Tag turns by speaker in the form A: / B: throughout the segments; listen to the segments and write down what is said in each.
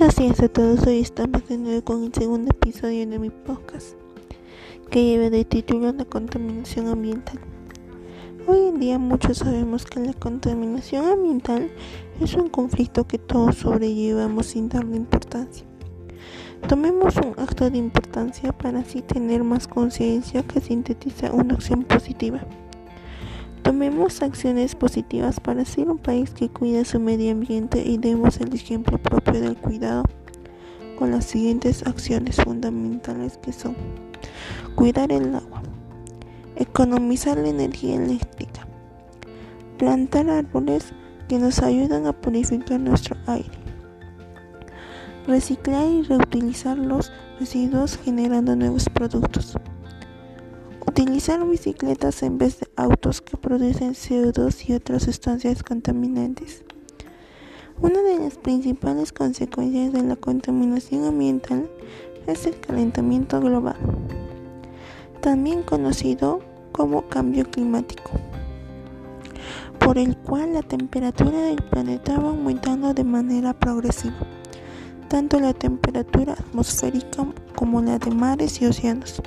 A: Buenos días a todos, hoy estamos de nuevo con el segundo episodio de mi podcast que lleva de título La contaminación ambiental. Hoy en día muchos sabemos que la contaminación ambiental es un conflicto que todos sobrellevamos sin darle importancia. Tomemos un acto de importancia para así tener más conciencia que sintetiza una acción positiva. Tomemos acciones positivas para ser un país que cuida su medio ambiente y demos el ejemplo propio del cuidado con las siguientes acciones fundamentales que son cuidar el agua, economizar la energía eléctrica, plantar árboles que nos ayudan a purificar nuestro aire, reciclar y reutilizar los residuos generando nuevos productos. Utilizar bicicletas en vez de autos que producen CO2 y otras sustancias contaminantes. Una de las principales consecuencias de la contaminación ambiental es el calentamiento global, también conocido como cambio climático, por el cual la temperatura del planeta va aumentando de manera progresiva, tanto la temperatura atmosférica como la de mares y océanos.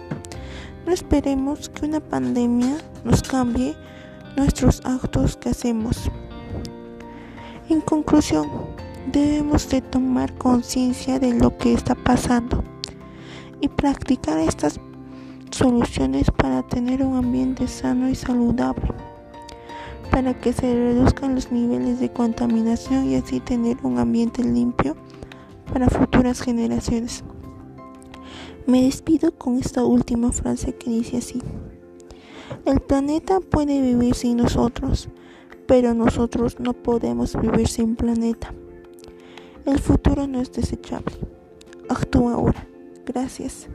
A: No esperemos que una pandemia nos cambie nuestros actos que hacemos. En conclusión, debemos de tomar conciencia de lo que está pasando y practicar estas soluciones para tener un ambiente sano y saludable, para que se reduzcan los niveles de contaminación y así tener un ambiente limpio para futuras generaciones. Me despido con esta última frase que dice así. El planeta puede vivir sin nosotros, pero nosotros no podemos vivir sin planeta. El futuro no es desechable. Actúa ahora. Gracias.